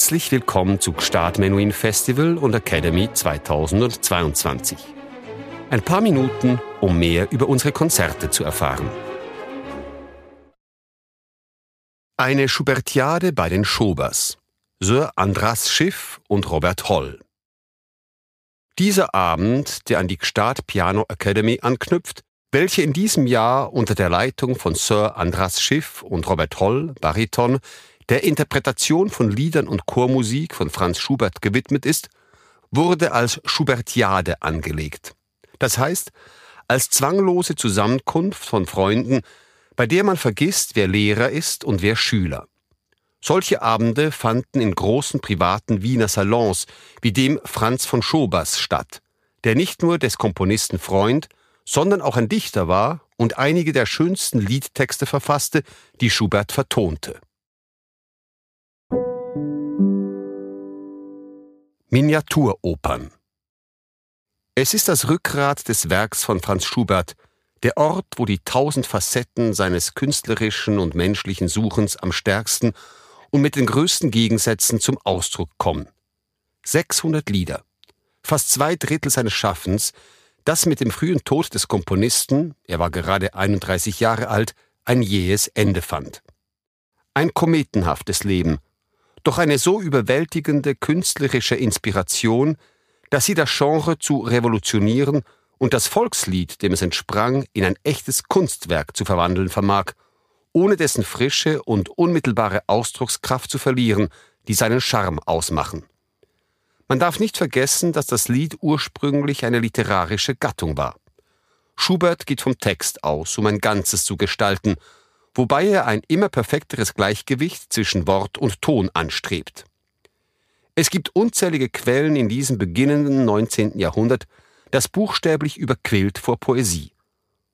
Herzlich willkommen zu Gstaad Menuhin Festival und Academy 2022. Ein paar Minuten, um mehr über unsere Konzerte zu erfahren. Eine Schubertiade bei den Schobers. Sir Andras Schiff und Robert Holl. Dieser Abend, der an die Gstaad Piano Academy anknüpft, welche in diesem Jahr unter der Leitung von Sir Andras Schiff und Robert Holl, Bariton, der Interpretation von Liedern und Chormusik von Franz Schubert gewidmet ist, wurde als Schubertiade angelegt. Das heißt, als zwanglose Zusammenkunft von Freunden, bei der man vergisst, wer Lehrer ist und wer Schüler. Solche Abende fanden in großen privaten Wiener Salons wie dem Franz von Schobers statt, der nicht nur des Komponisten Freund, sondern auch ein Dichter war und einige der schönsten Liedtexte verfasste, die Schubert vertonte. Miniaturopern Es ist das Rückgrat des Werks von Franz Schubert, der Ort, wo die tausend Facetten seines künstlerischen und menschlichen Suchens am stärksten und mit den größten Gegensätzen zum Ausdruck kommen. 600 Lieder, fast zwei Drittel seines Schaffens, das mit dem frühen Tod des Komponisten, er war gerade 31 Jahre alt, ein jähes Ende fand. Ein kometenhaftes Leben, doch eine so überwältigende künstlerische Inspiration, dass sie das Genre zu revolutionieren und das Volkslied, dem es entsprang, in ein echtes Kunstwerk zu verwandeln vermag, ohne dessen frische und unmittelbare Ausdruckskraft zu verlieren, die seinen Charme ausmachen. Man darf nicht vergessen, dass das Lied ursprünglich eine literarische Gattung war. Schubert geht vom Text aus, um ein Ganzes zu gestalten wobei er ein immer perfekteres Gleichgewicht zwischen Wort und Ton anstrebt. Es gibt unzählige Quellen in diesem beginnenden 19. Jahrhundert, das buchstäblich überquillt vor Poesie.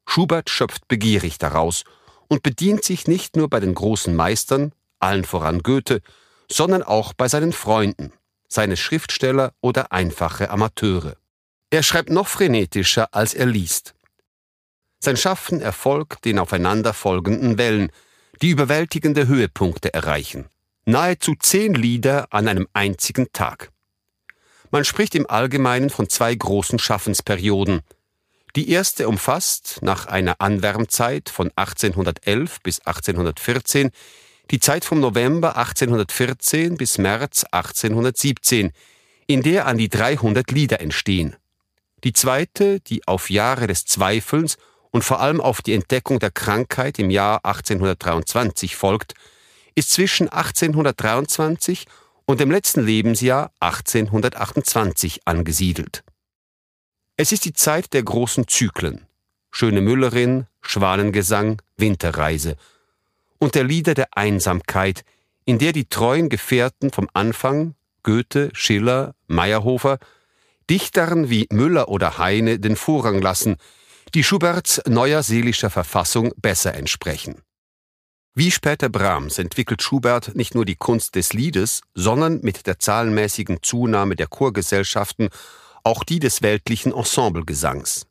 Schubert schöpft begierig daraus und bedient sich nicht nur bei den großen Meistern, allen voran Goethe, sondern auch bei seinen Freunden, seine Schriftsteller oder einfache Amateure. Er schreibt noch frenetischer, als er liest. Sein Schaffen erfolgt den aufeinanderfolgenden Wellen, die überwältigende Höhepunkte erreichen. Nahezu zehn Lieder an einem einzigen Tag. Man spricht im Allgemeinen von zwei großen Schaffensperioden. Die erste umfasst, nach einer Anwärmzeit von 1811 bis 1814, die Zeit vom November 1814 bis März 1817, in der an die 300 Lieder entstehen. Die zweite, die auf Jahre des Zweifelns und vor allem auf die Entdeckung der Krankheit im Jahr 1823 folgt, ist zwischen 1823 und dem letzten Lebensjahr 1828 angesiedelt. Es ist die Zeit der großen Zyklen, Schöne Müllerin, Schwanengesang, Winterreise und der Lieder der Einsamkeit, in der die treuen Gefährten vom Anfang, Goethe, Schiller, Meyerhofer, Dichtern wie Müller oder Heine den Vorrang lassen, die Schuberts neuer seelischer Verfassung besser entsprechen. Wie später Brahms entwickelt Schubert nicht nur die Kunst des Liedes, sondern mit der zahlenmäßigen Zunahme der Chorgesellschaften auch die des weltlichen Ensemblegesangs.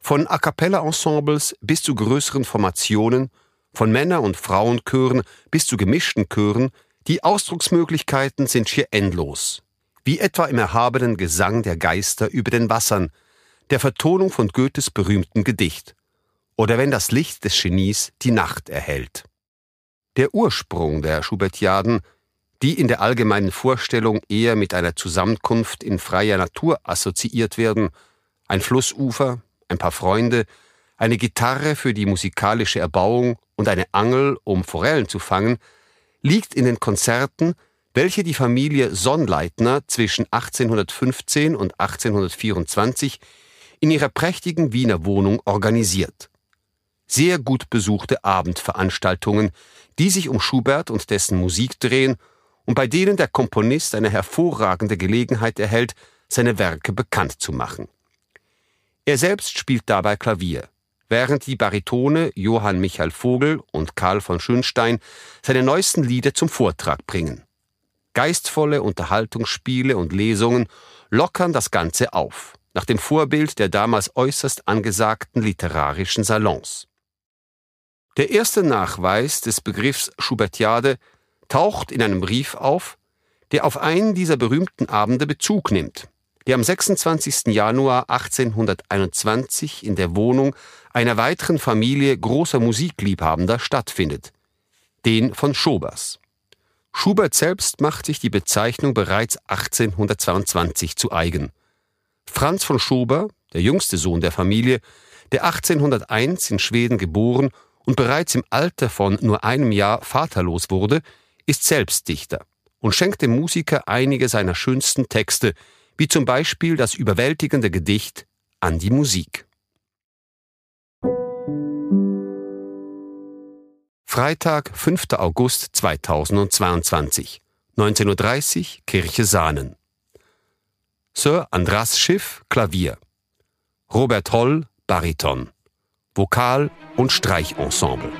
Von A cappella Ensembles bis zu größeren Formationen, von Männer- und Frauenchören bis zu gemischten Chören, die Ausdrucksmöglichkeiten sind schier endlos. Wie etwa im erhabenen Gesang der Geister über den Wassern, der Vertonung von Goethes berühmtem Gedicht oder wenn das Licht des Genies die Nacht erhellt. Der Ursprung der Schubertiaden, die in der allgemeinen Vorstellung eher mit einer Zusammenkunft in freier Natur assoziiert werden, ein Flussufer, ein paar Freunde, eine Gitarre für die musikalische Erbauung und eine Angel, um Forellen zu fangen, liegt in den Konzerten, welche die Familie Sonnleitner zwischen 1815 und 1824 in ihrer prächtigen Wiener Wohnung organisiert. Sehr gut besuchte Abendveranstaltungen, die sich um Schubert und dessen Musik drehen und bei denen der Komponist eine hervorragende Gelegenheit erhält, seine Werke bekannt zu machen. Er selbst spielt dabei Klavier, während die Baritone Johann Michael Vogel und Karl von Schönstein seine neuesten Lieder zum Vortrag bringen. Geistvolle Unterhaltungsspiele und Lesungen lockern das Ganze auf nach dem Vorbild der damals äußerst angesagten literarischen Salons. Der erste Nachweis des Begriffs Schubertiade taucht in einem Brief auf, der auf einen dieser berühmten Abende Bezug nimmt, der am 26. Januar 1821 in der Wohnung einer weiteren Familie großer Musikliebhabender stattfindet, den von Schobers. Schubert selbst macht sich die Bezeichnung bereits 1822 zu eigen. Franz von Schober, der jüngste Sohn der Familie, der 1801 in Schweden geboren und bereits im Alter von nur einem Jahr vaterlos wurde, ist selbst Dichter und schenkt dem Musiker einige seiner schönsten Texte, wie zum Beispiel das überwältigende Gedicht An die Musik. Freitag, 5. August 2022, 19.30 Uhr, Kirche Sahnen. Sir Andras Schiff, Klavier. Robert Holl, Bariton. Vokal- und Streichensemble.